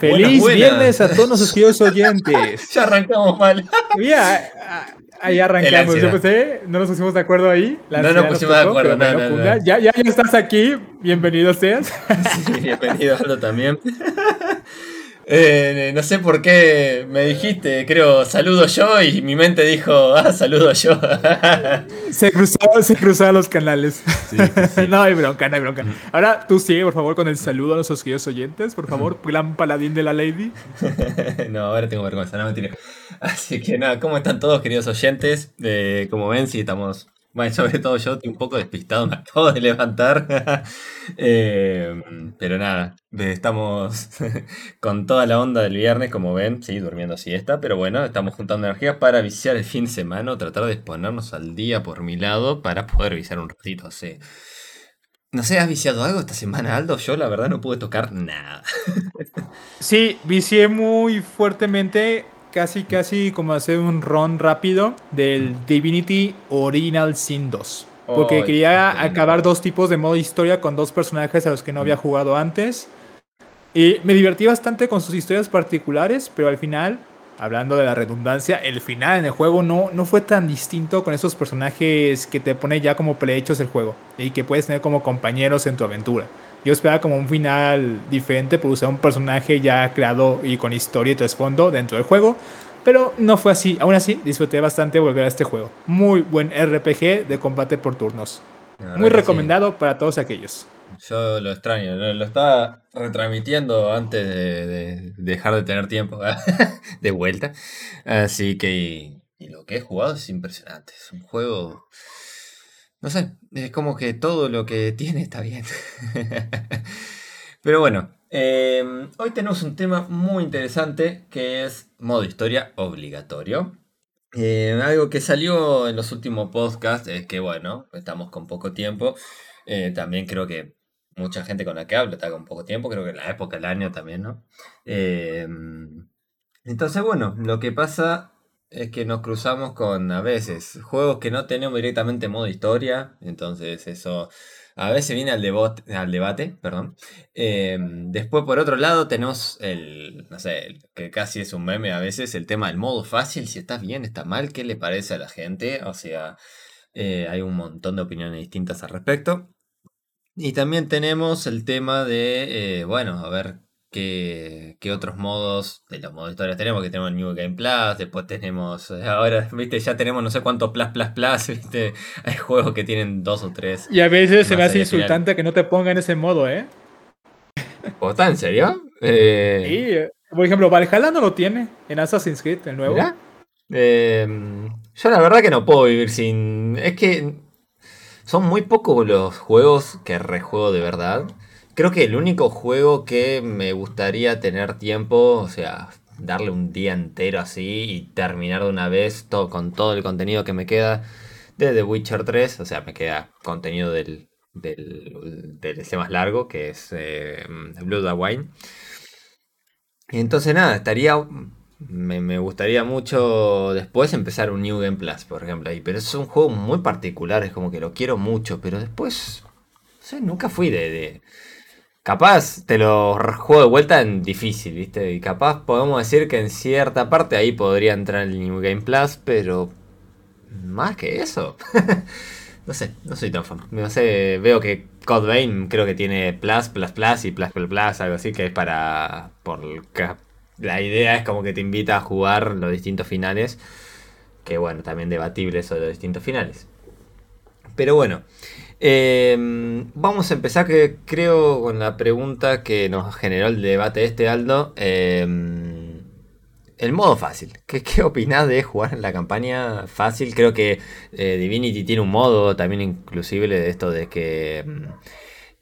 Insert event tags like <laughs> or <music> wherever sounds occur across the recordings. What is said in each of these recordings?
Feliz viernes a todos nuestros queridos oyentes. <laughs> ya arrancamos mal. Mira, ahí arrancamos. Yo pensé, no nos pusimos de acuerdo ahí. no nos pusimos de acuerdo, no, no, Ya, ya, ya estás aquí. Bienvenido seas. <laughs> Sí, bienvenido Aldo también. Eh, no sé por qué me dijiste, creo, saludo yo y mi mente dijo, ah, saludo yo. <laughs> se, cruzó, se cruzaron los canales. <laughs> no hay bronca, no hay bronca. Ahora tú sigue, por favor, con el saludo a nuestros queridos oyentes, por favor, plan paladín de la lady. <laughs> no, ahora tengo vergüenza, no mentira. Así que nada, ¿cómo están todos, queridos oyentes? Eh, como ven, sí, estamos bueno, <laughs> sobre todo yo estoy un poco despistado, me acabo de levantar. <laughs> Eh, pero nada, estamos <laughs> con toda la onda del viernes, como ven, sí, durmiendo siesta, pero bueno, estamos juntando energías para viciar el fin de semana, tratar de exponernos al día por mi lado para poder viciar un ratito. No sé, ¿has viciado algo esta semana, Aldo? Yo la verdad no pude tocar nada. sí, vicié muy fuertemente casi, casi como hacer un run rápido del Divinity Original Sin 2. Porque quería acabar dos tipos de modo historia con dos personajes a los que no había jugado antes. Y me divertí bastante con sus historias particulares, pero al final, hablando de la redundancia, el final en el juego no, no fue tan distinto con esos personajes que te pone ya como prehechos el juego y que puedes tener como compañeros en tu aventura. Yo esperaba como un final diferente por usar un personaje ya creado y con historia y trasfondo dentro del juego. Pero no fue así. Aún así, disfruté bastante volver a este juego. Muy buen RPG de combate por turnos. Muy recomendado para todos aquellos. Yo lo extraño, lo, estaba retransmitiendo antes de, dejar de tener tiempo <laughs> de vuelta. Así que y lo que he jugado es impresionante. Es un juego no sé, es como que todo lo que <laughs> tiene está bien. Pero bueno, em, hoy tenemos un tema muy interesante que es modo historia obligatorio. Em, algo que salió en los últimos podcasts es que, bueno, estamos con poco tiempo. Eh, también creo que mucha gente con la que hablo está con poco tiempo, creo que la época del año también, ¿no? Em, entonces, bueno, lo que pasa es que nos cruzamos con a veces juegos que no tenemos directamente modo historia, entonces eso a veces viene al, al debate, perdón. Em, después por otro lado tenemos el, no sé, que casi es un meme a veces, el tema del modo fácil, si está bien, está mal, qué le parece a la gente, o sea, eh, hay un montón de opiniones distintas al respecto. Y también tenemos el tema de, eh, bueno, a ver qué, otros modos de los modos historias tenemos, que tenemos New Game Plus, después tenemos, eh, ahora, viste, ya tenemos no sé cuántos plus, plus, plus, <laughs> viste, hay juegos que tienen dos o tres. Y a veces se me hace insultante que no te pongan ese modo, ¿eh? ¿O está en serio? Eh... Sí, eh, por ejemplo, Valhalla no lo tiene en Assassin's Creed, el nuevo. Em, yo la verdad que no puedo vivir sin... Es que son muy pocos los juegos que rejuego de verdad. Creo que el único juego que me gustaría tener tiempo, o sea, darle un día entero así y terminar de una vez todo, con todo el contenido que me queda de The Witcher 3, o sea, me queda contenido del, del DLC más largo, que es eh, Blood and Wine. Y entonces nada, estaría me, me, gustaría mucho después empezar un New Game Plus, por ejemplo, ahí. Pero es un juego muy particular, es como que lo quiero mucho, pero después. nunca fui de, Capaz te lo juego de vuelta en difícil, ¿viste? Y capaz podemos decir que en cierta parte ahí podría entrar el New Game Plus, pero más que eso. <laughs> no sé, no soy tan fan. No sé, veo que Code Vein creo que tiene Plus, Plus, Plus y Plus, Plus, Plus, algo así que es para... Por, la idea es como que te invita a jugar los distintos finales. Que bueno, también debatible eso los distintos finales. Pero bueno, Em, vamos a empezar que creo con la pregunta que nos generó el debate este Aldo. Em, el modo fácil. ¿Qué, ¿Qué opinás de jugar en la campaña fácil? Creo que eh, Divinity tiene un modo también inclusive de esto de que... Em,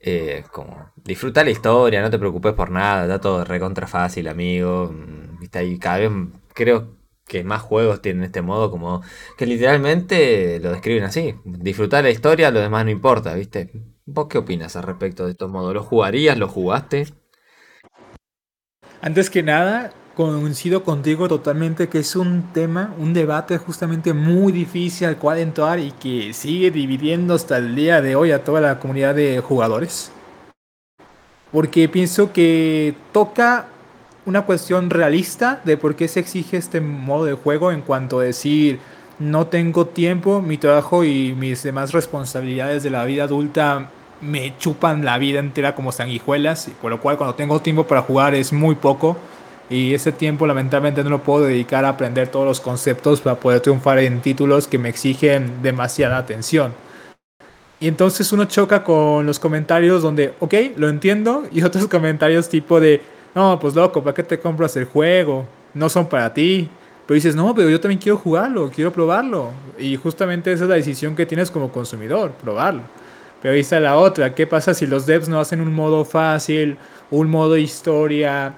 eh, como disfruta la historia, no te preocupes por nada, está todo recontra fácil, amigo. Mm, ¿viste? Y cada vez creo que más juegos tienen este modo, como que literalmente lo describen así. Disfrutar la historia, lo demás no importa, ¿viste? ¿Vos qué opinas al respecto de estos modos? ¿Lo jugarías? ¿Lo jugaste? Antes que nada, coincido contigo totalmente que es un tema, un debate justamente muy difícil al cual entrar y que sigue dividiendo hasta el día de hoy a toda la comunidad de jugadores. Porque pienso que toca una cuestión realista de por qué se exige este modo de juego en cuanto a decir, no tengo tiempo, mi trabajo y mis demás responsabilidades de la vida adulta me chupan la vida entera como sanguijuelas, por lo cual cuando tengo tiempo para jugar es muy poco y ese tiempo lamentablemente no lo puedo dedicar a aprender todos los conceptos para poder triunfar en títulos que me exigen demasiada atención. Y entonces uno choca con los comentarios donde, ok, lo entiendo, y otros <laughs> comentarios tipo de, no, pues loco, ¿para qué te compras el juego? No son para ti. Pero dices, no, pero yo también quiero jugarlo, quiero probarlo. Y justamente esa es la decisión que tienes como consumidor, probarlo. Pero ahí está la otra, ¿qué pasa si los devs no hacen un modo fácil, un modo historia,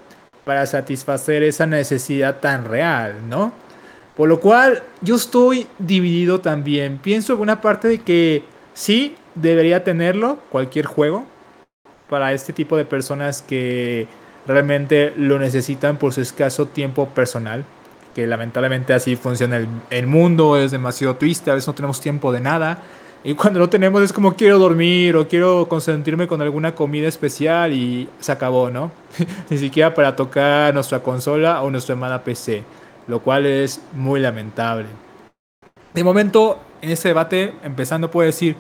para satisfacer esa necesidad tan real, ¿no? Por lo cual yo estoy dividido también. Pienso en una parte de que sí debería tenerlo cualquier juego para este tipo de personas que realmente lo necesitan por su escaso tiempo personal. Que lamentablemente así funciona el, el mundo, es demasiado triste, a veces no tenemos tiempo de nada. Y cuando lo tenemos es como quiero dormir o quiero consentirme con alguna comida especial y se acabó, ¿no? <laughs> Ni siquiera para tocar nuestra consola o nuestra hermana PC, lo cual es muy lamentable. De momento, en este debate, empezando puedo decir,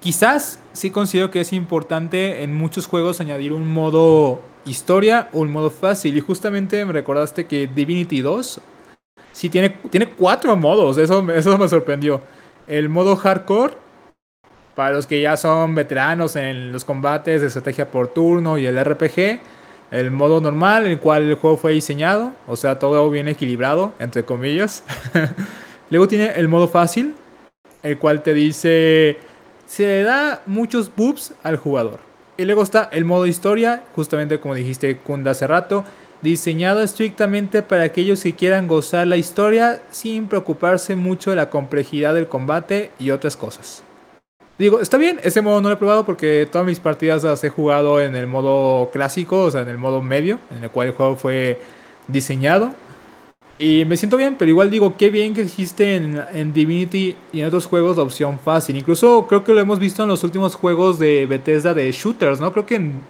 quizás sí considero que es importante en muchos juegos añadir un modo historia o un modo fácil. Y justamente me recordaste que Divinity 2 sí tiene, tiene cuatro modos, eso, eso me sorprendió. El modo hardcore, para los que ya son veteranos en los combates de estrategia por turno y el RPG, el modo normal, el cual el juego fue diseñado, o sea, todo bien equilibrado, entre comillas. <laughs> Luego tiene el modo fácil, el cual te dice, se da muchos boobs al jugador. Y luego está el modo historia, justamente como dijiste Kunda hace rato, diseñado estrictamente para aquellos que quieran gozar la historia sin preocuparse mucho de la complejidad del combate y otras cosas. Digo, está bien, ese modo no lo he probado porque todas mis partidas las he jugado en el modo clásico, o sea, en el modo medio, en el cual el juego fue diseñado. Y me siento bien, pero igual digo, qué bien que existe en, en Divinity y en otros juegos la opción fácil. Incluso creo que lo hemos visto en los últimos juegos de Bethesda de shooters, ¿no? Creo que en,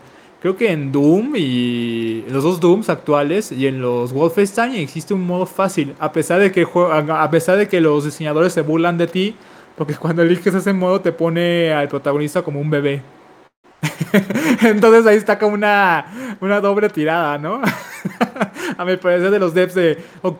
creo que en Doom y en los dos Dooms actuales y en los Wolfenstein existe un modo fácil. A pesar de que, a pesar de que los diseñadores se burlan de ti porque <laughs> cuando eliges ese modo te pone al protagonista como un bebé. <laughs> Entonces ahí está como una, una doble tirada, ¿no? <laughs> <laughs> a mi parecer de los devs de, ok,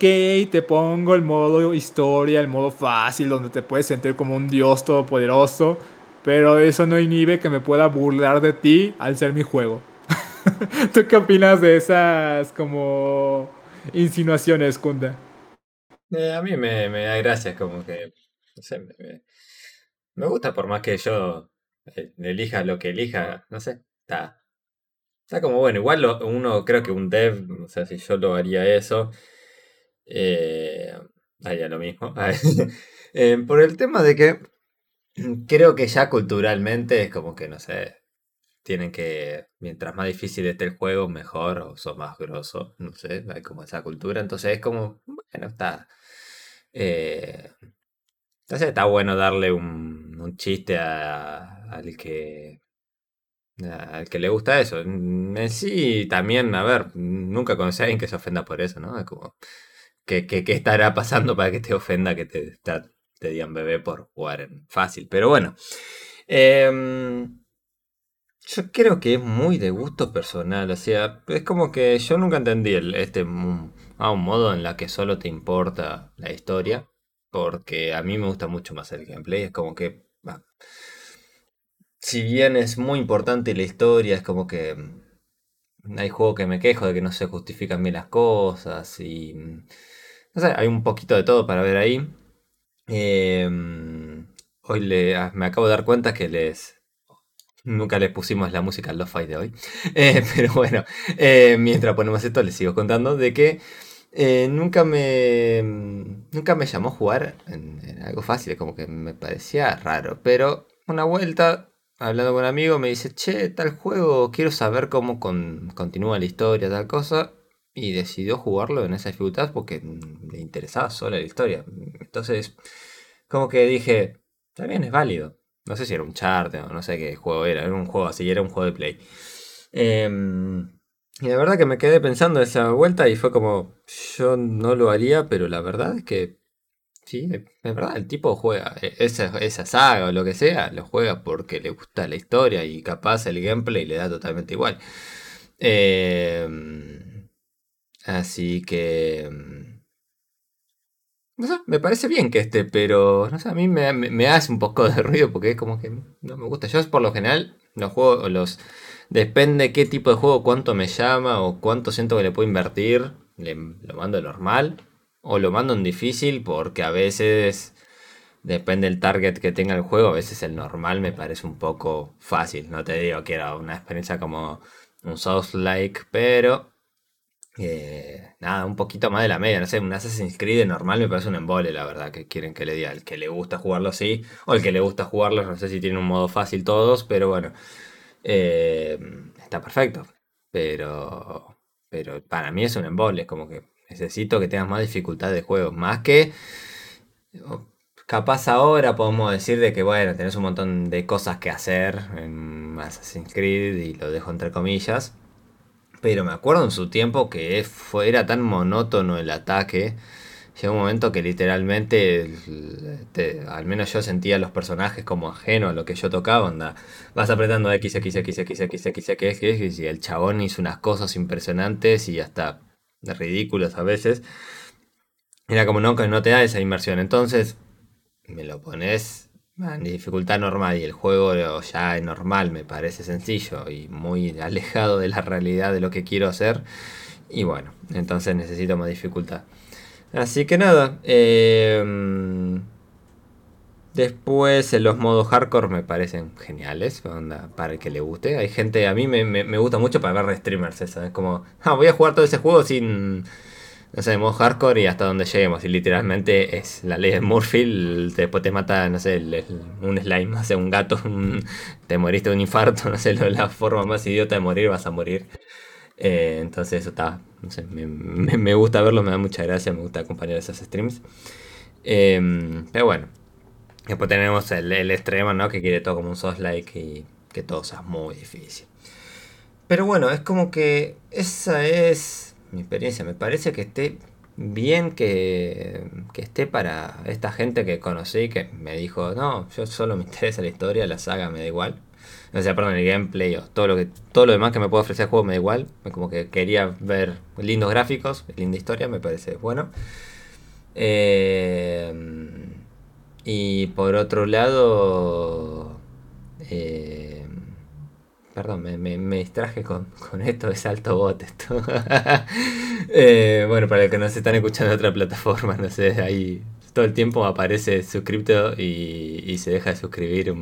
te pongo el modo historia, el modo fácil, donde te puedes sentir como un dios todopoderoso, pero eso no inhibe que me pueda burlar de ti al ser mi juego. <laughs> ¿Tú qué opinas de esas como insinuaciones, Kunda? Eh, a mí me, me da gracia, como que no sé, me, gusta por más que yo eh, elija lo que elija, no sé, está, está como bueno, igual uno creo que un dev, o sea, si yo lo haría eso, eh, haría lo mismo. <laughs> Eh, por el tema de que creo que ya culturalmente es como que, no sé, tienen que, mientras más difícil esté el juego, mejor, o son más grosso, no sé, hay como esa cultura, entonces es como, bueno, está... Eh, entonces está bueno darle un, un chiste al que al que le gusta eso. En sí, también, a ver, nunca conocí a alguien que se ofenda por eso, ¿no? Es como, ¿qué, qué, estará pasando para que te ofenda que te, te, digan bebé por jugar en fácil? Pero bueno, em, yo creo que es muy de gusto personal, o sea, es como que yo nunca entendí este, un, a un modo en la que solo te importa la historia porque a mí me gusta mucho más el gameplay. Es como que, si bien es muy importante la historia, es como que mm, hay juegos que me quejo de que no se justifican bien las cosas y... Mm, no sé, hay un poquito de todo para ver ahí. Em, hoy le, ah, me acabo de dar cuenta que les... Nunca les pusimos la música al Lo-Fi de hoy. <laughs> Eh, pero bueno, eh, mientras ponemos esto les sigo contando de que eh, nunca me. Nunca me llamó jugar en, algo fácil, como que me parecía raro. Pero una vuelta, hablando con un amigo, me dice, che, tal juego, quiero saber cómo continúa la historia, tal cosa. Y decidió jugarlo en esa dificultad porque le interesaba solo la historia. Entonces, como que dije, también es válido. No sé si era un chart o no sé qué juego era, era un juego así, era un juego de play. Em, Y la verdad que me quedé pensando esa vuelta y fue como, yo no lo haría, pero la verdad es que sí, es verdad, el tipo juega e, esa, esa saga o lo que sea, lo juega porque le gusta la historia y capaz el gameplay le da totalmente igual. Em, así que... No sé, me parece bien que esté, pero no sé, a mí me, hace un poco de ruido porque es como que no me gusta. Yo por lo general los juegos, los... Depende qué tipo de juego, cuánto me llama o cuánto siento que le puedo invertir, le, lo mando normal o lo mando en difícil porque a veces depende del target que tenga el juego, a veces el normal me parece un poco fácil. No te digo que era una experiencia como un Souls-like, pero eh, nada, un poquito más de la media. No sé, un Assassin's Creed normal me parece un embole, la verdad, que quieren que le diga. El que le gusta jugarlo así, o el que le gusta jugarlo, no sé si tiene un modo fácil todos, pero bueno, eh, está perfecto. Pero, pero para mí es un embole, como que necesito que tengas más dificultad de juego, más que Capaz ahora podemos decir de que, bueno, tenés un montón de cosas que hacer en Assassin's Creed y lo dejo entre comillas. Pero me acuerdo en su tiempo que fue, era tan monótono el ataque. Llegó un momento que literalmente, al menos yo sentía a los personajes como ajenos a lo que yo tocaba. Onda, vas apretando X, X, X, X, X, X, X, X, y el chabón hizo unas cosas impresionantes y hasta ridículas a veces. Era como no, no te da esa inmersión. Entonces, me lo pones en dificultad normal y el juego ya es normal, me parece sencillo y muy alejado de la realidad de lo que quiero hacer. Y bueno, entonces necesito más dificultad. Así que nada. Em, después los modos hardcore me parecen geniales. para el que le guste. Hay gente, a mí me, gusta mucho para ver streamers. Es como, <laughs> ah, voy a jugar todo ese juego sin no sé, modo hardcore y hasta donde lleguemos. Y literalmente es la ley de Murphy. Después te mata, no sé, un slime, <laughs> no sé, un gato, te moriste de un infarto, <laughs> no sé, la forma más idiota de morir, vas a morir. Eh, entonces eso está, no sé, me, gusta verlo, me da mucha gracia, me gusta acompañar esos streams. Em, pero bueno, después tenemos el, extremo, ¿no? Que quiere todo como un soft like y que todo sea muy difícil. Pero bueno, es como que esa es mi experiencia. Me parece que esté bien que, esté para esta gente que conocí que me dijo, no, yo solo me <laughs> interesa la historia, la saga me da igual. O sea, perdón, el gameplay o todo lo que todo lo demás que me puede ofrecer el juego me da igual. Como que quería ver lindos gráficos, linda historia, me parece bueno. Eh, y por otro lado, eh, Perdón, me, distraje <laughs> con, esto de salto bot. <laughs> eh, bueno, para los que no se están escuchando en otra plataforma, <laughs> no sé, ahí todo el tiempo aparece suscripto y, se deja de suscribir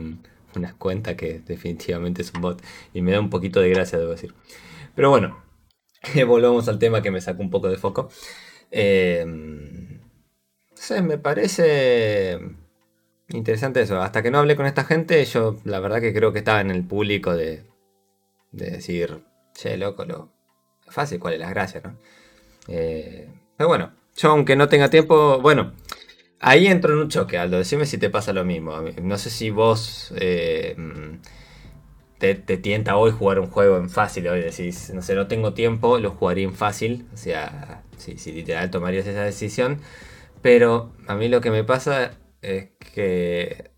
una cuenta que definitivamente es un bot. Y me da un poquito de gracia, debo decir. Pero bueno, volvamos al tema que me sacó un poco de foco. Eh, no sé, me parece interesante eso. Hasta que no hablé con esta gente, yo la verdad que creo que estaba en el público de, de decir, che, loco, lo fácil, cuál es la gracia, ¿no? Eh, pero bueno, yo aunque no tenga tiempo, bueno, ahí entro en un choque, Aldo, decime si te pasa lo mismo. No sé si vos eh, te, tienta hoy jugar un juego en fácil, hoy decís, no sé, no tengo tiempo, lo jugaría en fácil, o sea, si, si literal tomarías esa decisión, pero a mí lo que me pasa es que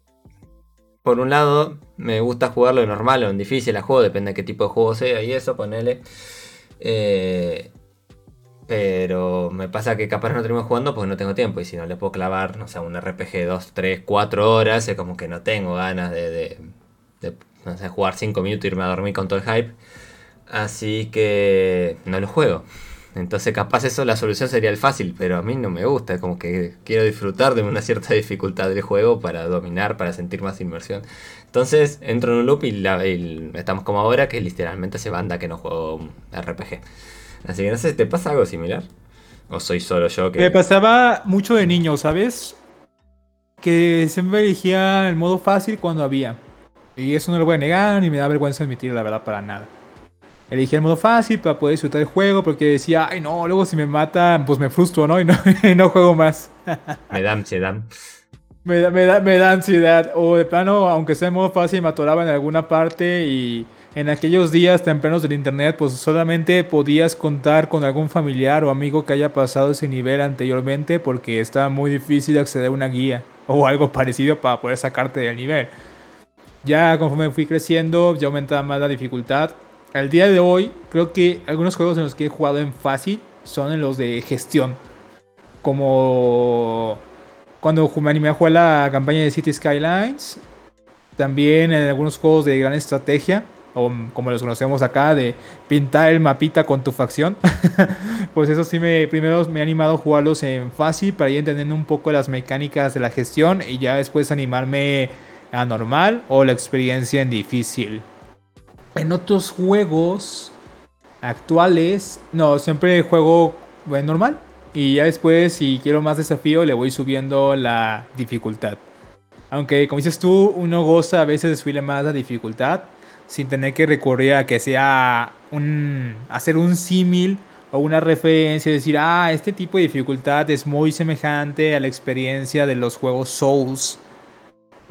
por un lado, me gusta jugarlo en normal o en difícil a juego, depende de qué tipo de juego sea y eso, ponele. Eh, pero me pasa que capaz no termino jugando porque no tengo tiempo. Y si no le puedo clavar, no sé, un RPG 2, 3, 4 horas, es como que no tengo ganas de, no sé, jugar 5 minutos y irme a dormir con todo el hype. Así que no lo juego. Entonces capaz eso la solución sería el fácil, pero a mí no me gusta, como que quiero disfrutar de una cierta <laughs> dificultad del juego para dominar, para sentir más inmersión. Entonces entro en un loop y, estamos como ahora que literalmente hace banda que no juego RPG. Así que no sé, ¿te pasa algo similar? ¿O soy solo yo que...? Me pasaba mucho de niño, ¿sabes? Que siempre elegía el modo fácil cuando había. Y eso no lo voy a negar ni me da vergüenza admitir la verdad para nada. Elegí el modo fácil para poder disfrutar el juego porque decía, ay no, luego si me matan, pues me frustro, ¿no? Y no, <laughs> no juego más. me da ansiedad. Me da, me, da, me da ansiedad. O de plano, aunque sea en modo fácil, me atoraba en alguna parte y en aquellos días tempranos del internet, pues solamente podías contar con algún familiar o amigo que haya pasado ese nivel anteriormente porque estaba muy difícil acceder a una guía o algo parecido para poder sacarte del nivel. Ya conforme fui creciendo, ya aumentaba más la dificultad. Al día de hoy, creo que algunos juegos en los que he jugado en fácil son en los de gestión. Como cuando me animé a jugar la campaña de City Skylines. También en algunos juegos de gran estrategia o como los conocemos acá, de pintar el mapita con tu facción. <laughs> pues eso sí, me, primero me ha animado a jugarlos en fácil para ir entendiendo un poco las mecánicas de la gestión y ya después animarme a normal o la experiencia en difícil. En otros juegos actuales, no, siempre juego en normal. Y ya después, si quiero más desafío, le voy subiendo la dificultad. Aunque, como dices tú, uno goza a veces de subirle más la dificultad sin tener que recurrir a que sea un, hacer un símil o una referencia, decir, ah, este tipo de dificultad es muy semejante a la experiencia de los juegos Souls.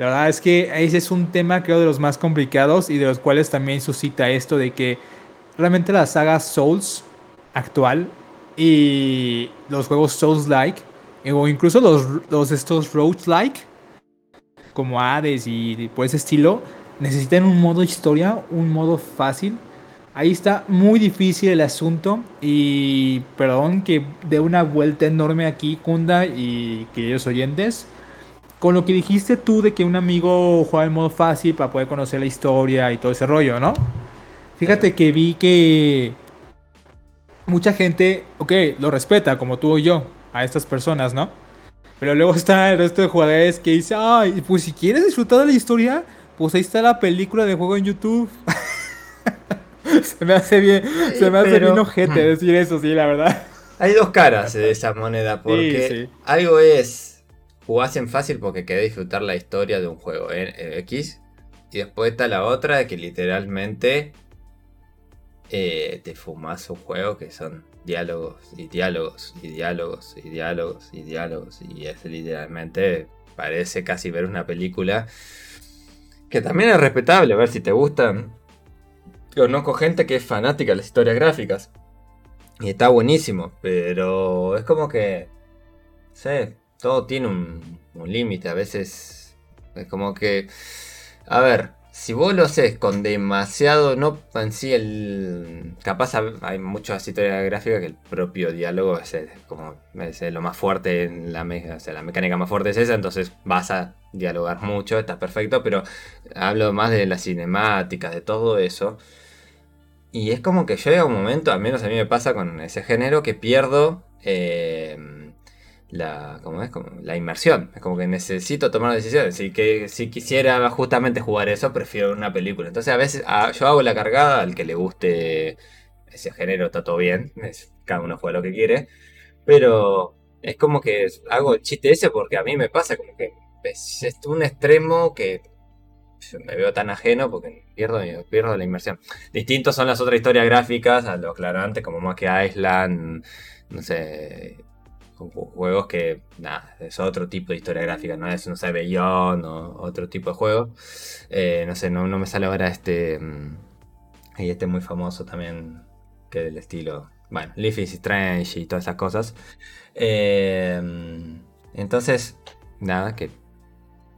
La verdad es que ese es un tema creo de los más complicados y de los cuales también suscita esto de que realmente la saga Souls actual y los juegos Souls-like o incluso los, los estos Rogues-like como Hades y por ese estilo necesitan un modo historia, un modo fácil. Ahí está muy difícil el asunto y perdón que dé una vuelta enorme aquí, Kunda y queridos oyentes. Con lo que dijiste tú de que un amigo juega en modo fácil para poder conocer la historia y todo ese rollo, ¿no? Fíjate que vi que mucha gente, ok, lo respeta como tú o yo, a estas personas, ¿no? Pero luego <laughs> está el resto de jugadores que dice, ay, pues si quieres disfrutar de la historia, pues ahí está la película de juego en YouTube. <laughs> se me hace bien, se me hace bien ojete decir eso, sí, la verdad. Hay dos caras de esa moneda, porque algo es jugás en fácil porque querés disfrutar la historia de un juego en ¿eh? X, y después está la otra que literalmente eh, te fumas un juego que son diálogos y diálogos y diálogos y diálogos y diálogos y es literalmente parece casi ver una película que también es respetable, a ver si te gustan. Conozco gente que es fanática de las historias gráficas. Y está buenísimo, pero es como que... Sé, todo tiene un, límite, a veces es como que... A ver, si vos lo haces con demasiado, no en sí el... Capaz hay muchas historias gráficas que el propio diálogo es, como es lo más fuerte en la, o sea, la mecánica más fuerte es esa, entonces vas a dialogar mucho, está perfecto, pero hablo más de las cinemáticas, de todo eso. Y es como que llega un momento, al menos a mí me pasa con ese género, que pierdo... Eh, la, ¿cómo es? Como la inmersión. Es como que necesito tomar decisiones. Si, que, si quisiera justamente jugar eso, prefiero una película. Entonces a veces yo hago la cargada, al que le guste ese género está todo bien. cada uno juega lo que quiere. Pero es como que hago el chiste ese porque a mí me pasa como que es un extremo que me veo tan ajeno porque pierdo, pierdo la inmersión. Distintos son las otras historias gráficas a lo aclarante como Monkey Island, no sé, juegos que, nada, es otro tipo de historia gráfica, no es, no sé, o otro tipo de juego. Eh, no sé, no, me sale ahora este. Mm, y este muy famoso también, que del estilo. Bueno, Leaf is Strange y todas esas cosas. Eh, entonces, nada, que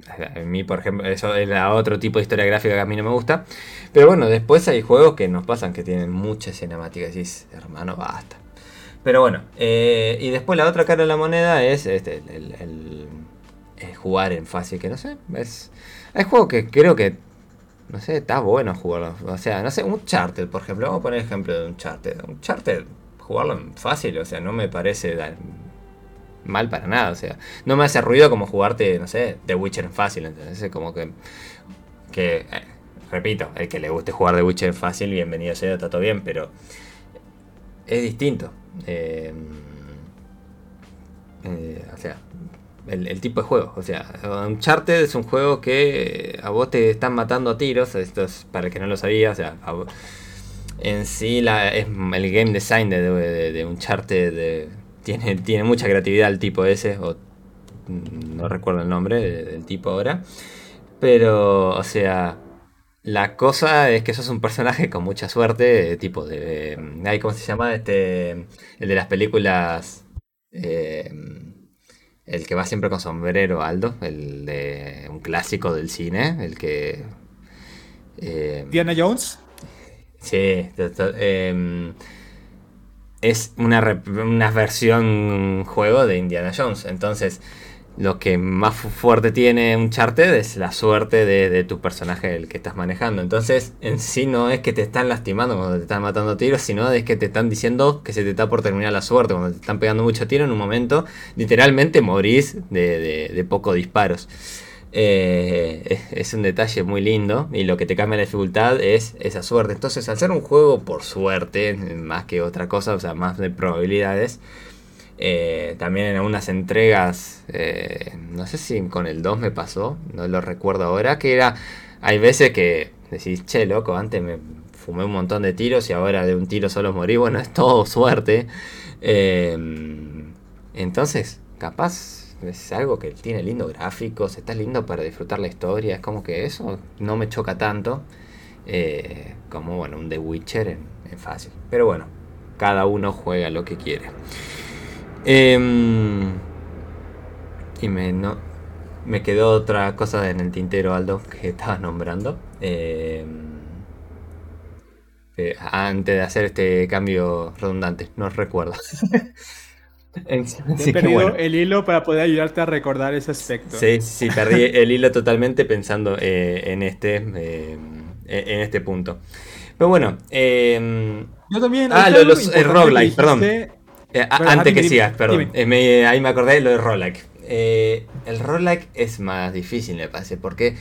a mí, por ejemplo, eso era otro tipo de historia gráfica que a mí no me gusta. Pero bueno, después hay juegos que nos pasan que tienen muchas cinemáticas y decís, hermano, basta. Pero bueno, eh, y después la otra cara de la moneda es este, el, jugar en fácil, que no sé, es, hay juegos que creo que, no sé, está bueno jugarlo. O sea, no sé, un charter, por ejemplo, vamos a poner ejemplo de un charter. Un charter, jugarlo en fácil, o sea, no me parece mal para nada, o sea, no me hace ruido como jugarte, no sé, The Witcher en fácil, entonces como que, que eh, repito, el que le guste jugar The Witcher en fácil, bienvenido sea, está todo bien, pero es distinto. Eh, eh, o sea, el, tipo de juego. O sea, Uncharted es un juego que a vos te están matando a tiros. Esto es para el que no lo sabía. O sea, en sí la, es el game design de, de, Uncharted tiene, tiene mucha creatividad el tipo ese. O, no recuerdo el nombre del tipo ahora. Pero, o sea, La cosa es que sos un personaje con mucha suerte, tipo de... ¿Cómo se llama? Este, el de las películas... Eh, el que va siempre con sombrero, Aldo, el de un clásico del cine, el que... Eh, Diana Jones. Sí, em, es una, una versión juego de Indiana Jones, entonces lo que más fuerte tiene un charter es la suerte de, tu personaje el que estás manejando. Entonces, en sí no es que te están lastimando cuando te están matando tiros, sino es que te están diciendo que se te está por terminar la suerte. Cuando te están pegando mucho tiro, en un momento, literalmente morís de, de, pocos disparos. Eh, es, un detalle muy lindo y lo que te cambia la dificultad es esa suerte. Entonces, al ser un juego por suerte, más que otra cosa, o sea, más de probabilidades, eh, también en algunas entregas, eh, no sé si con el 2 me pasó, no lo recuerdo ahora, que era, hay veces que decís, che, loco, antes me fumé un montón de tiros y ahora de un tiro solo morí, bueno, es todo suerte. Eh, entonces, capaz es algo que tiene lindo gráficos, está lindo para disfrutar la historia, es como que eso no me choca tanto como, bueno, un The Witcher en fácil. Pero bueno, cada uno juega lo que quiere. Em, y me, no, me quedó otra cosa en el tintero, Aldo, que estaba nombrando. Em, eh, antes de hacer este cambio redundante, no recuerdo. <laughs> He perdido el hilo para poder ayudarte a recordar ese aspecto. Sí, sí, perdí <laughs> el hilo totalmente pensando eh, en, este, em, en este punto. Pero bueno. Yo también. Ah, los, roguelike, perdón. Eh, antes que sigas, perdón. Eh, ahí me acordé de lo de roguelike. Eh, el roguelike es más difícil, me parece, porque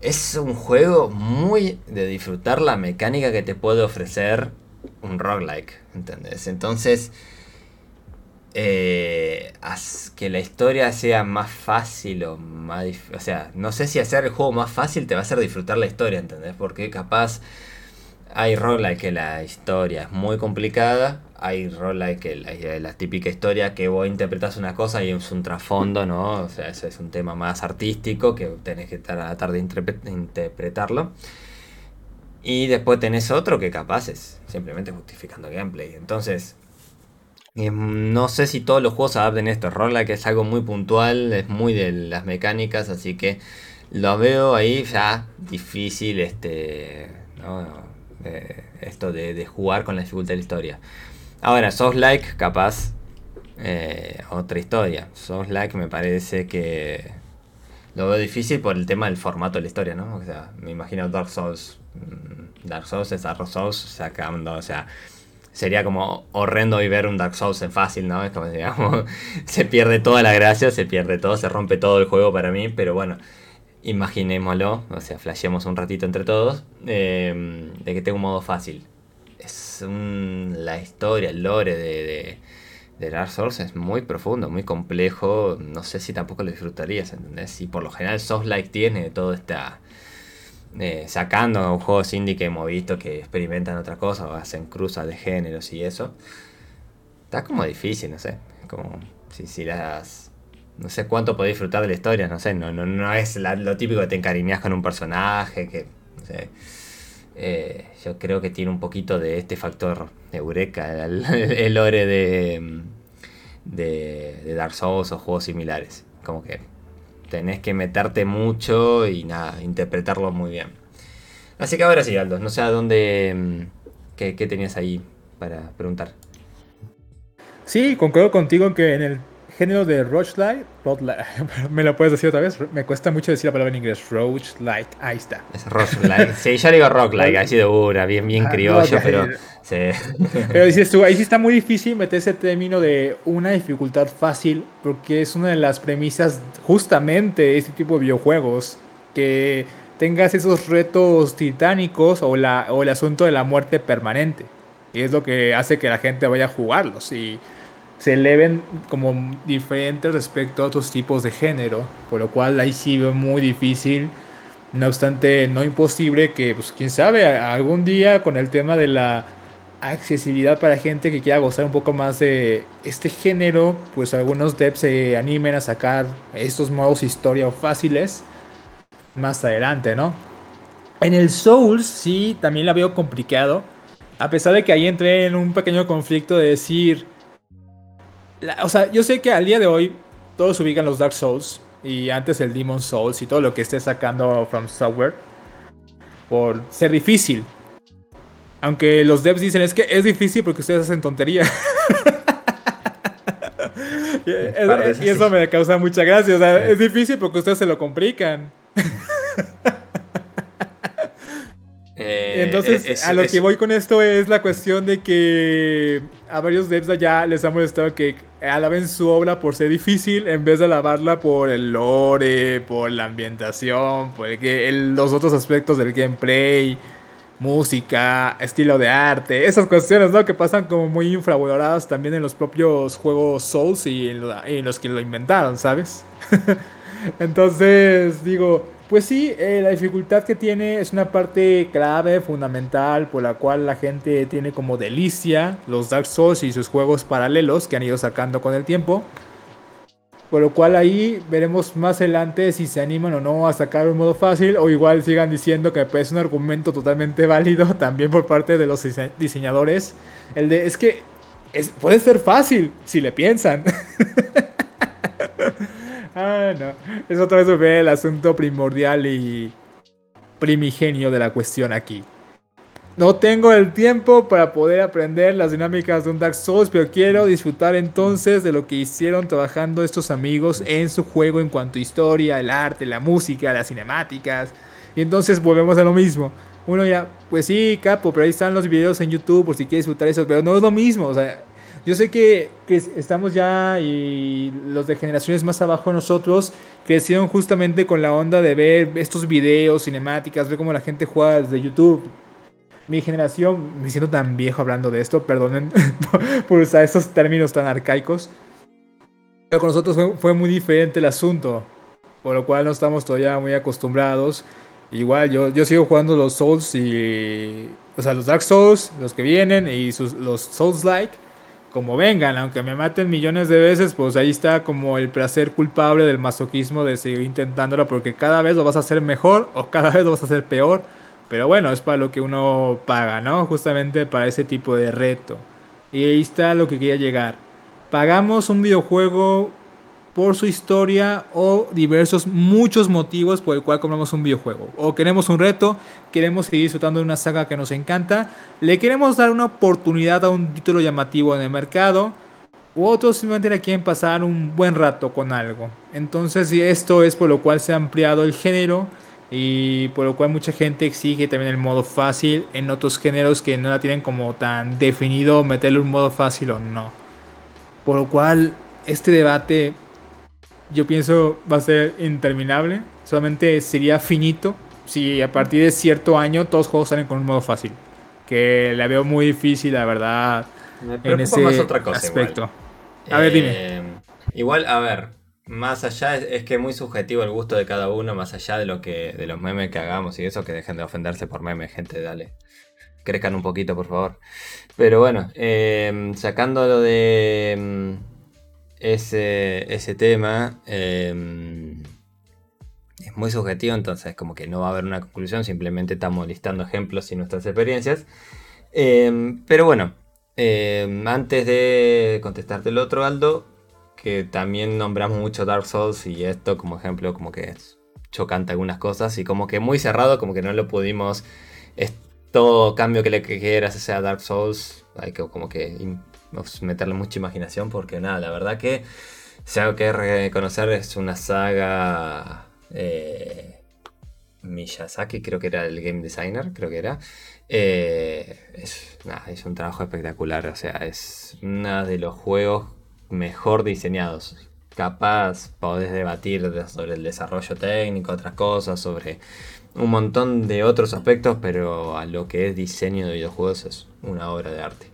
es un juego muy de disfrutar la mecánica que te puede ofrecer un roguelike, ¿entendés? Entonces, haz que la historia sea más fácil o más... O sea, no sé si hacer el juego más fácil te va a hacer disfrutar la historia, ¿entendés? Porque capaz hay roguelike que la historia es muy complicada, hay roguelike que la, típica historia que vos interpretas una cosa y es un trasfondo, ¿no? O sea, ese es un tema más artístico que tenés que tratar de interpretarlo. Y después tenés otro que capaz es simplemente justificando gameplay. Entonces, em, no sé si todos los juegos adapten esto. Roguelike es algo muy puntual, es muy de las mecánicas, así que lo veo ahí ya difícil, este, ¿no? Eh, esto de, jugar con la dificultad de la historia. Ahora, sos like, capaz, eh, otra historia. Sos like me parece que lo veo difícil por el tema del formato de la historia, ¿no? O sea, me imagino Dark Souls. Mm, Dark Souls es Dark Souls sacando, o sea, sería como horrendo y ver un Dark Souls en fácil, ¿no? Es como, <laughs> digamos, se pierde toda la gracia, se pierde todo, se rompe todo el juego para mí, pero bueno imaginémoslo, o sea, flasheemos un ratito entre todos, em, de que tengo un modo fácil. Es la historia, el lore de, de, Dark Souls es muy profundo, muy complejo. No sé si tampoco lo disfrutarías, ¿entendés? Y por lo general Souls Like tiene todo esta. Eh, sacando juegos indie que hemos visto que experimentan otra cosa o hacen cruzas de géneros y eso. Está como difícil, no sé. Como si, si las no sé cuánto podés disfrutar de la historia, no sé, no, no, no es lo típico que te encariñas con un personaje, que, no sé, eh, yo creo que tiene un poquito de este factor eureka, <laughs> el, el lore de, de, de, Dark Souls o juegos similares, como que tenés que meterte mucho y nada, interpretarlo muy bien. Así que ahora sí, Aldo, no sé a dónde, mm, qué tenías ahí para preguntar. Sí, concuerdo contigo en que en el género de roguelite, <laughs> me lo puedes decir otra vez, me cuesta mucho decir la palabra en inglés, roguelite, ahí está. Es roguelite, sí, yo digo roguelite, así de dura, bien, bien ah, criollo, pero sí. <laughs> Pero dices tú, ahí sí está muy difícil meter ese término de una dificultad fácil, porque es una de las premisas justamente de este tipo de videojuegos, que tengas esos retos titánicos o, la, o el asunto de la muerte permanente. Y es lo que hace que la gente vaya a jugarlos. Y se eleven como diferentes respecto a otros tipos de género, por lo cual ahí sí veo muy difícil, no obstante no imposible que, pues quién sabe, algún día con el tema de la accesibilidad para gente que quiera gozar un poco más de este género, pues algunos devs se animen a sacar estos modos historia fáciles más adelante, ¿no? En el Souls sí, también la veo complicado. A pesar de que ahí entré en un pequeño conflicto de decir... o sea, yo sé que al día de hoy todos ubican los Dark Souls y antes el Demon Souls y todo lo que esté sacando From Software por ser difícil. Aunque los devs dicen es que es difícil porque ustedes hacen tontería. <laughs> y, eso me causa mucha gracia. O sea, es difícil porque ustedes se lo complican. <laughs> Eh, Entonces, a lo que voy con esto es la cuestión de que a varios devs allá les ha molestado que alaben su obra por ser difícil en vez de alabarla por el lore, por la ambientación, por los otros aspectos del gameplay, música, estilo de arte, esas cuestiones, ¿no? Que pasan como muy infravaloradas también en los propios juegos Souls y en los que lo inventaron, ¿sabes? <laughs> Entonces, digo, pues sí, eh, la dificultad que tiene es una parte clave, fundamental, por la cual la gente tiene como delicia los Dark Souls y sus juegos paralelos que han ido sacando con el tiempo. Por lo cual ahí veremos más adelante si se animan o no a sacar un modo fácil o igual sigan diciendo que pues, es un argumento totalmente <laughs> válido también por parte de los diseñadores. El de es que puede ser fácil si le piensan. <laughs> Ah, no. Eso otra vez ve el asunto primordial y primigenio de la cuestión aquí. No tengo el tiempo para poder aprender las dinámicas de un Dark Souls, pero quiero disfrutar entonces de lo que hicieron trabajando estos amigos en su juego en cuanto a historia, el arte, la música, las cinemáticas. Y entonces volvemos a lo mismo. Uno ya, pues sí, capo, pero ahí están los videos en YouTube por si quieres disfrutar eso, pero no es lo mismo. O sea, yo sé que, estamos ya y los de generaciones más abajo de nosotros crecieron justamente con la onda de ver estos videos, cinemáticas, ver cómo la gente juega desde YouTube. Mi generación, me siento tan viejo hablando de esto, perdonen <laughs> por usar estos términos tan arcaicos. Pero con nosotros fue, fue muy diferente el asunto, por lo cual no estamos todavía muy acostumbrados. Igual, yo, yo sigo jugando los Souls y. O sea, los Dark Souls, los que vienen, y sus, los Souls-like como vengan, aunque me maten millones de veces, pues ahí está como el placer culpable del masoquismo de seguir intentándolo porque cada vez lo vas a hacer mejor o cada vez lo vas a hacer peor. Pero bueno, es para lo que uno paga, ¿no? Justamente para ese tipo de reto. Y ahí está lo que quería llegar. Pagamos un videojuego por su historia o diversos, muchos motivos por el cual compramos un videojuego. O queremos un reto, queremos seguir disfrutando de una saga que nos encanta, le queremos dar una oportunidad a un título llamativo en el mercado, u otros simplemente le quieren pasar un buen rato con algo. Entonces esto es por lo cual se ha ampliado el género y por lo cual mucha gente exige también el modo fácil en otros géneros que no la tienen como tan definido meterle un modo fácil o no. Por lo cual este debate yo pienso va a ser interminable. Solamente sería finito si a partir de cierto año todos los juegos salen con un modo fácil. Que la veo muy difícil, la verdad, en ese más otra cosa, aspecto. A ver, dime. Eh, igual, a ver, más allá es, que es muy subjetivo el gusto de cada uno, más allá de lo que de los memes que hagamos y eso, que dejen de ofenderse por memes, gente, dale. Crezcan un poquito, por favor. Pero bueno, eh, sacando lo de mm, ese, ese tema em, es muy subjetivo, entonces como que no va a haber una conclusión, simplemente estamos listando ejemplos y nuestras experiencias. Em, pero bueno, em, antes de contestarte el otro, Aldo, que también nombramos mucho Dark Souls y esto como ejemplo, como que es chocante algunas cosas y como que muy cerrado, como que no lo pudimos... Todo cambio que le quieras sea Dark Souls, hay que como que meterle mucha imaginación porque nada, la verdad que si algo que reconocer es una saga eh, Miyazaki, creo que era el game designer, creo que era. Eh, es, un trabajo espectacular, o sea, es uno de los juegos mejor diseñados. Capaz podés debatir sobre el desarrollo técnico, otras cosas, sobre un montón de otros aspectos, pero a lo que es diseño de videojuegos es una obra de arte.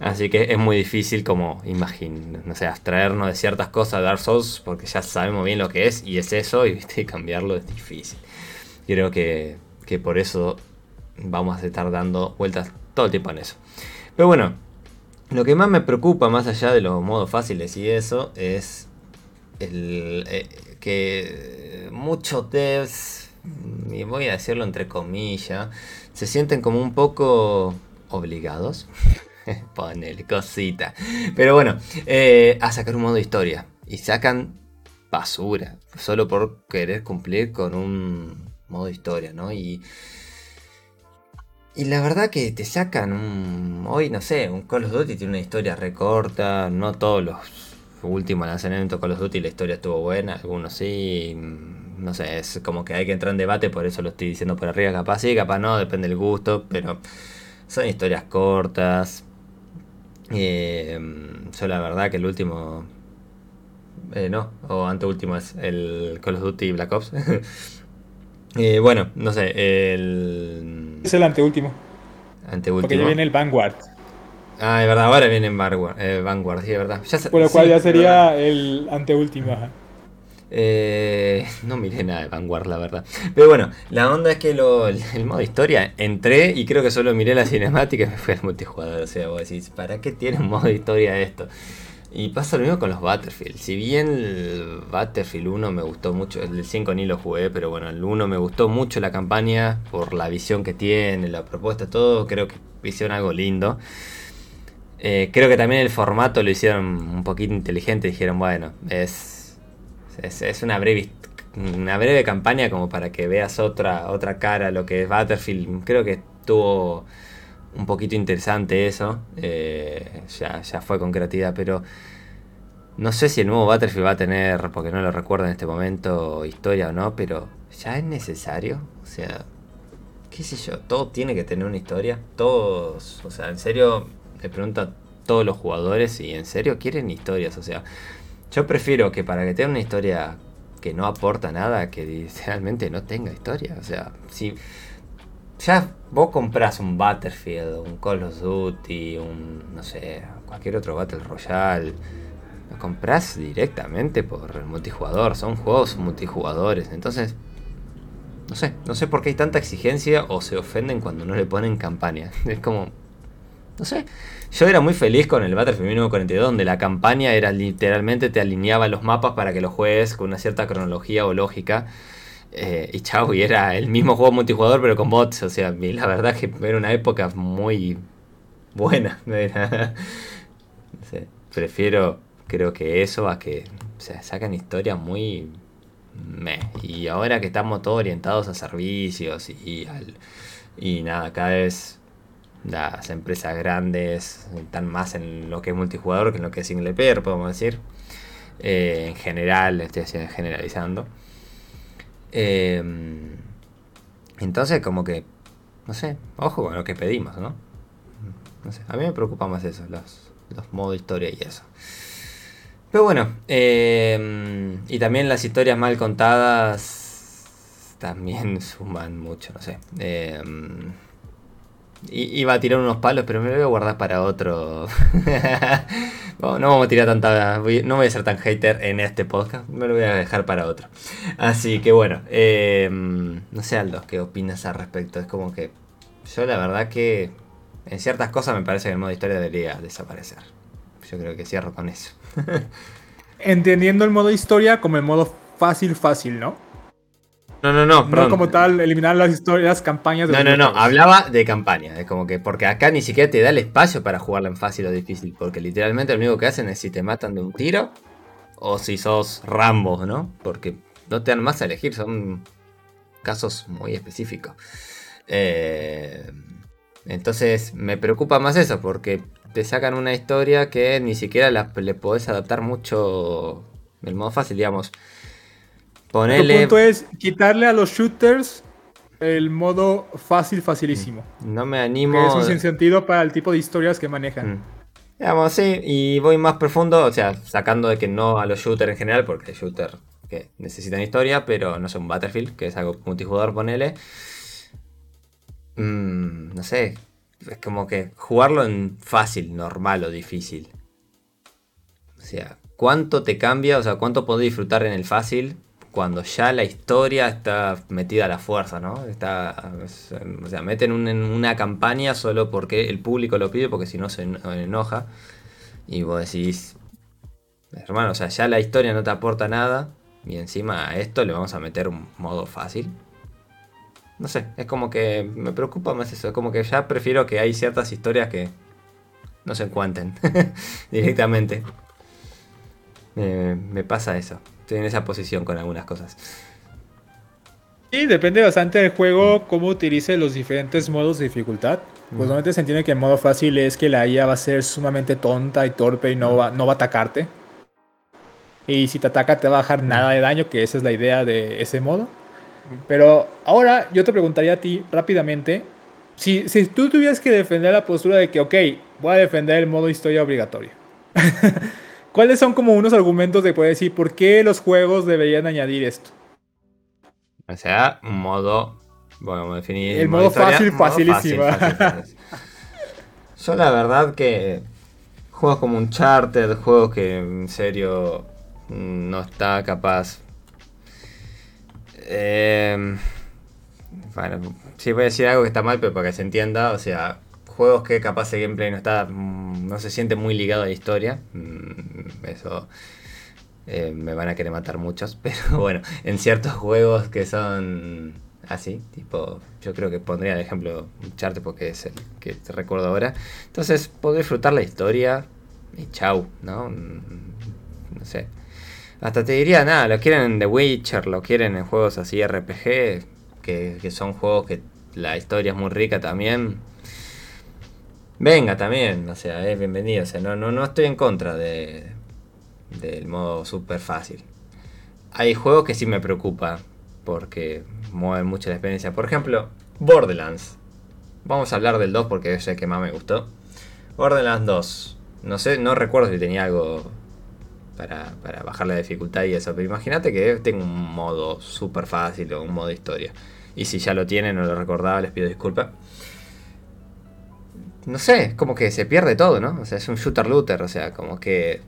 Así que es muy difícil como imaginar, no sé, abstraernos de ciertas cosas de Dark Souls porque ya sabemos bien lo que es y es eso y <laughs> cambiarlo es difícil. Creo que, que por eso vamos a estar dando vueltas todo el tiempo en eso. Pero bueno, lo que más me preocupa más allá de los modos fáciles y eso es el, eh, que muchos devs y voy a decirlo entre comillas, se sienten como un poco obligados. <laughs> Ponele cosita. Pero bueno, eh, a sacar un modo historia. Y sacan basura. Solo por querer cumplir con un modo historia, ¿no? Y. Y la verdad que te sacan un. Hoy, no sé, un Call of Duty tiene una historia recorta. No todos los últimos lanzamientos de Call of Duty la historia estuvo buena. Algunos sí. No sé, es como que hay que entrar en debate, por eso lo estoy diciendo por arriba. Capaz sí, capaz no, depende del gusto. Pero son historias cortas. Eh, yo la verdad que el último... Eh, no, o anteúltimo es el Call of Duty Black Ops. <laughs> eh, bueno, no sé, el... Es el anteúltimo. Anteúltimo. Porque ya viene el Vanguard. Ah, es verdad, ahora viene Vanguard, eh, Vanguard sí, es verdad. Ya, Por lo cual ya sería el anteúltimo. Ajá. Eh, no miré nada de Vanguard, la verdad. Pero bueno, la onda es que lo, el modo historia entré y creo que solo miré la cinemática y me fui al multijugador. O sea, vos decís, ¿para qué tiene un modo historia esto? Y pasa lo mismo con los Battlefield. Si bien el Battlefield 1 me gustó mucho, el 5 ni lo jugué, pero bueno, el 1 me gustó mucho la campaña por la visión que tiene, la propuesta, todo. Creo que hicieron algo lindo. Eh, creo que también el formato lo hicieron un poquito inteligente. Dijeron, bueno, es es, una breve una breve campaña como para que veas otra, otra cara lo que es Battlefield. Creo que estuvo un poquito interesante eso. Eh, ya, ya fue con creatividad, pero no sé si el nuevo Battlefield va a tener, porque no lo recuerdo en este momento, historia o no, pero ya es necesario. O sea, qué sé yo, todo tiene que tener una historia. Todos, o sea, en serio, le pregunto a todos los jugadores y en serio quieren historias. O sea, yo prefiero que para que tenga una historia que no aporta nada, que realmente no tenga historia. O sea, si ya vos compras un Battlefield, un Call of Duty, un, no sé, cualquier otro Battle Royale, lo compras directamente por el multijugador. Son juegos multijugadores. Entonces, no sé, no sé por qué hay tanta exigencia o se ofenden cuando no le ponen campaña. <laughs> Es como, no sé. Yo era muy feliz con el Battlefield 1942, donde la campaña era literalmente te alineaba los mapas para que los juegues con una cierta cronología o lógica. Eh, y chau, y era el mismo juego multijugador, pero con bots. O sea, la verdad que era una época muy buena. <laughs> prefiero, creo que eso, a que o sea, sacan historias muy. Meh. Y ahora que estamos todos orientados a servicios y, al, y nada, cada vez las empresas grandes están más en lo que es multijugador que en lo que es single player, podemos decir. Eh, en general, estoy generalizando. Eh, entonces, como que, no sé, ojo con lo que pedimos, ¿no? No sé, a mí me preocupa más eso, los, los modos historia y eso. Pero bueno, eh, y también las historias mal contadas también <laughs> suman mucho, no sé. Iba a tirar unos palos, pero me lo voy a guardar para otro. <laughs> no, vamos a tirar tanta. No voy a ser tan hater en este podcast. Me lo voy a dejar para otro. Así que bueno. Em, no sé, Aldo, ¿qué opinas al respecto? Es como que. Yo la verdad que. En ciertas cosas me parece que el modo historia debería desaparecer. Yo creo que cierro con eso. <laughs> Entendiendo el modo historia como el modo fácil, fácil, ¿no? No, no, no, No como tal, eliminar las historias, las campañas. De no, no, no, hablaba de campaña. Es como que, porque acá ni siquiera te da el espacio para jugarla en fácil o difícil. Porque literalmente lo único que hacen es si te matan de un tiro o si sos Rambo, ¿no? Porque no te dan más a elegir, son casos muy específicos. Eh, entonces me preocupa más eso, porque te sacan una historia que ni siquiera le podés adaptar mucho el modo fácil, digamos. El punto es quitarle a los shooters el modo fácil, facilísimo. No me animo. Que es sin sentido para el tipo de historias que manejan. Mm. Digamos, sí, y voy más profundo, o sea, sacando de que no a los shooters en general, porque hay shooters que necesitan historia, pero no son un Battlefield, que es algo multijugador, ponele. Mm, no sé, es como que jugarlo en fácil, normal o difícil. O sea, ¿cuánto te cambia? O sea, ¿cuánto podés disfrutar en el fácil cuando ya la historia está metida a la fuerza, ¿no? Está, o sea, meten en una campaña solo porque el público lo pide, porque si no se enoja. Y vos decís, hermano, o sea, ya la historia no te aporta nada. Y encima a esto le vamos a meter un modo fácil. no sé, es como que me preocupa más eso. Es como que ya prefiero que hay ciertas historias que no se encuentren <laughs> directamente. me pasa eso. Estoy en esa posición con algunas cosas. Sí, depende bastante del juego cómo utilice los diferentes modos de dificultad. Pues normalmente se entiende que el modo fácil es que la IA va a ser sumamente tonta y torpe y no va, no va a atacarte. Y si te ataca te va a bajar nada de daño, que esa es la idea de ese modo. Pero ahora yo te preguntaría a ti rápidamente, si, si tú tuvieras que defender la postura de que, ok, voy a defender el modo historia obligatorio. <laughs> ¿Cuáles son como unos argumentos de poder decir por qué los juegos deberían añadir esto? O sea, un modo. Bueno, definir. El modo, fácil, facilísimo. <laughs> Yo la verdad que. Juegos como un charter, juegos que en serio no está capaz. Eh, bueno, sí voy a decir algo que está mal, pero para que se entienda, o sea, juegos que capaz el gameplay no está, mm, no se siente muy ligado a la historia, mm, eso eh, me van a querer matar muchos, <laughs> pero bueno, en ciertos juegos que son así, tipo, yo creo que pondría de ejemplo un chart porque es el que te recuerdo ahora. Entonces, puedo disfrutar la historia y chau, ¿no? No sé. Hasta te diría, nada, lo quieren en The Witcher, lo quieren en juegos así RPG, que, que son juegos que la historia es muy rica también. Venga también, o sea, es bienvenido. O sea, no, no, no estoy en contra de, del modo súper fácil. Hay juegos que sí me preocupan porque mueven mucho la experiencia. Por ejemplo, Borderlands. Vamos a hablar del 2 porque es el que más me gustó. Borderlands 2. No sé, no recuerdo si tenía algo para, para bajar la dificultad y eso. Pero imagínate que tengo un modo súper fácil o un modo historia. Y si ya lo tienen, no lo recordaba, les pido disculpas. No sé, como que se pierde todo, ¿no? O sea, es un shooter looter, o sea, como que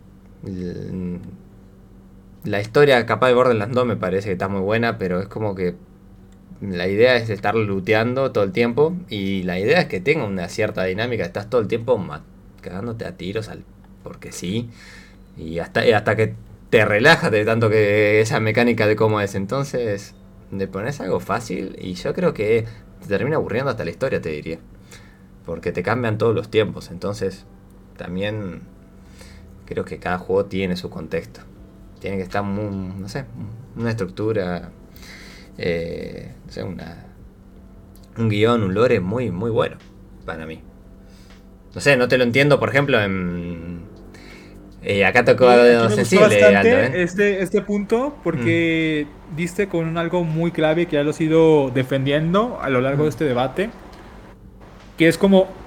la historia capaz de Borderlands 2 me parece que está muy buena, pero es como que la idea es estar looteando todo el tiempo y la idea es que tenga una cierta dinámica, estás todo el tiempo cagándote a tiros al, porque sí, y hasta, hasta que te relajas de tanto que esa mecánica de cómo es, entonces le pones algo fácil y yo creo que te termina aburriendo hasta la historia, te diría, porque te cambian todos los tiempos, entonces también creo que cada juego tiene su contexto. Tiene que estar muy, no sé, una estructura, eh, no sé, una, un guion, un lore muy, muy bueno para mí. No sé, no te lo entiendo, por ejemplo, en... Eh, acá tocó algo sensible, ¿eh? este, este punto, porque mm. diste con algo muy clave que ya lo has ido defendiendo a lo largo de mm. este debate, que es como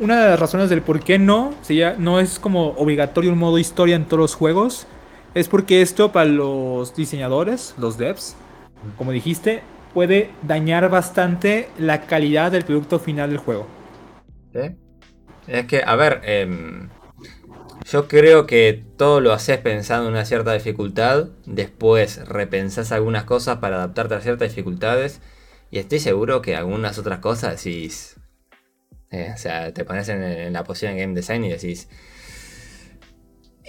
una de las razones del por qué no, no es como obligatorio un modo historia en todos los juegos, es porque esto para los diseñadores, los devs, como dijiste, puede dañar bastante la calidad del producto final del juego. Es que, a ver, em, yo creo que todo lo haces pensando en una cierta dificultad, después repensás algunas cosas para adaptarte a ciertas dificultades, y estoy seguro que algunas otras cosas decís, eh, o sea, te pones en, la posición de game design y decís.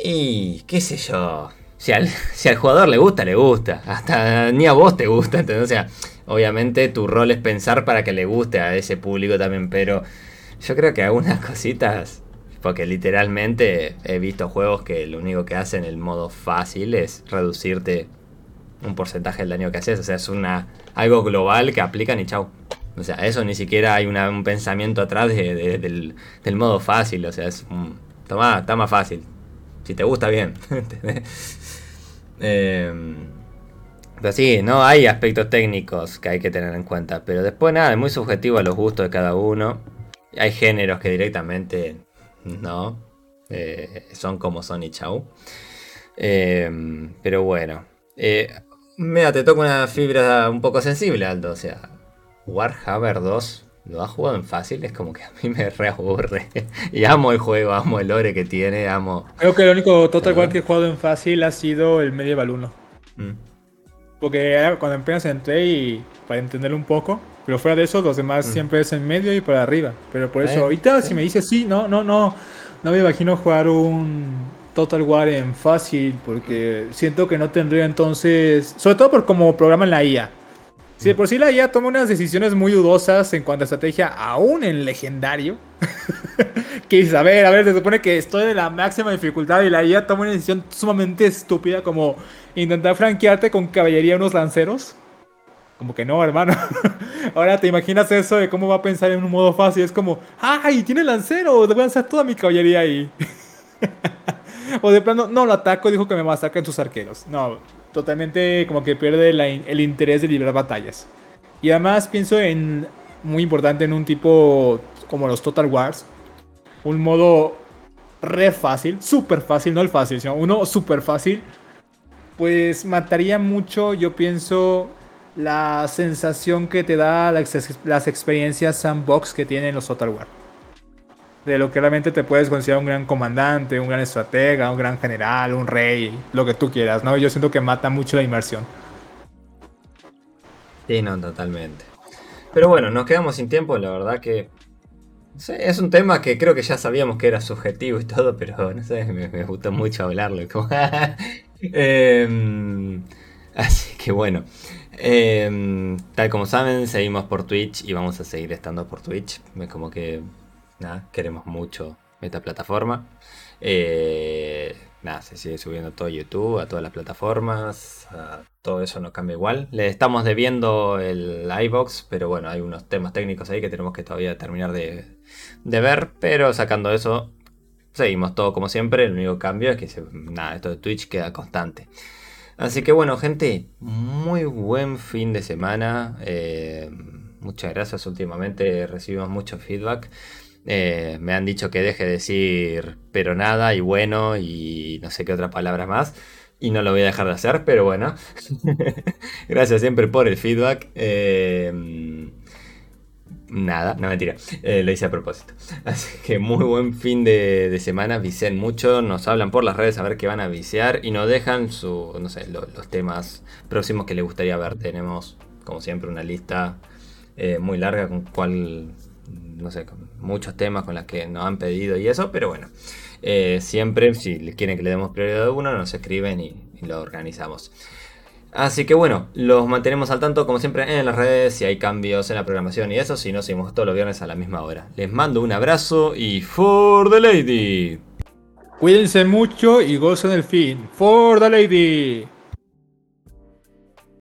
Y qué sé yo. Si al, <laughs> si al, jugador le gusta, le gusta. Hasta ni a vos te gusta. Entonces, o sea, obviamente tu rol es pensar para que le guste a ese público también. Pero yo creo que algunas <laughs> cositas. Porque literalmente he visto juegos que lo único que hacen el modo fácil es reducirte un porcentaje del daño que haces. O sea, es una algo global que aplican y chau. O sea, eso ni siquiera hay un pensamiento atrás del, modo fácil. O sea, es está más fácil. Si te gusta bien. <laughs> Em, pero sí, no hay aspectos técnicos que hay que tener en cuenta. Pero después nada, es muy subjetivo a los gustos de cada uno. Hay géneros que directamente no. Eh, son como son y chau. Em, pero bueno. Eh, mira, te toca una fibra un poco sensible, Aldo. O sea, Warhammer 2 lo ha jugado en fácil, es como que a mí me reaburre. <laughs> y amo el juego, amo el lore que tiene, amo. Creo que el único Total War que he jugado en fácil ha sido el Medieval 1. Mm. Porque cuando apenas entré y para entenderlo un poco, pero fuera de eso, los demás mm. siempre es en medio y para arriba. Pero por eso, ahorita si me dices sí, no, no, no, no me imagino jugar un Total War en fácil, porque siento que no tendría entonces, sobre todo por como programa en la IA Si por sí la IA toma unas decisiones muy dudosas en cuanto a estrategia, aún en legendario, <laughs> que dices, a ver, a ver, se supone que estoy en la máxima dificultad y la IA toma una decisión sumamente estúpida como intentar franquearte con caballería unos lanceros. Como que no, hermano. <laughs> Ahora te imaginas eso de cómo va a pensar en un modo fácil. Es como, ¡ay! Tiene lancero, voy a lanzar toda mi caballería ahí. <laughs> o de plano, no lo ataco, dijo que me masacren sus arqueros. No, totalmente como que pierde el interés de librar batallas. Y además pienso en, muy importante, en un tipo como los Total Wars. Un modo re fácil, súper fácil, no el fácil, sino uno súper fácil. Pues mataría mucho, yo pienso, la sensación que te da las, experiencias sandbox que tienen los Total War. De lo que realmente te puedes considerar un gran comandante, un gran estratega, un gran general, un rey, lo que tú quieras, ¿no? Yo siento que mata mucho la inmersión. Sí, no, totalmente. Pero bueno, nos quedamos sin tiempo, la verdad que es un tema que creo que ya sabíamos que era subjetivo y todo, pero no sé, me, me gustó mucho hablarlo. <laughs> Em, así que bueno, em, tal como saben, seguimos por Twitch y vamos a seguir estando por Twitch. Como que queremos mucho esta plataforma. Eh, nada, se sigue subiendo todo YouTube, a todas las plataformas, todo eso no cambia igual. Le estamos debiendo el iBox, pero bueno, hay unos temas técnicos ahí que tenemos que todavía terminar de, ver, pero sacando eso, seguimos todo como siempre. El único cambio es que nada, esto de Twitch queda constante. Así que bueno, gente, muy buen fin de semana. Eh, muchas gracias. Últimamente recibimos mucho feedback. Eh, me han dicho que deje de decir pero nada y bueno y no sé qué otra palabra más. Y no lo voy a dejar de hacer, pero bueno. <laughs> Gracias siempre por el feedback. Eh, nada, no mentira. Eh, lo hice a propósito. <laughs> Así que muy buen fin de, semana. Vicen mucho. Nos hablan por las redes a ver qué van a viciar. Y nos dejan su, no sé, los temas próximos que les gustaría ver. Tenemos, como siempre, una lista muy larga con cuál no sé, muchos temas con los que nos han pedido y eso, pero bueno, eh, siempre si quieren que le demos prioridad a uno, nos escriben y, lo organizamos. Así que bueno, los mantenemos al tanto como siempre en las redes, si hay cambios en la programación y eso, si no, seguimos todos los viernes a la misma hora. Les mando un abrazo y for the lady. Cuídense mucho y gocen el fin. For the lady.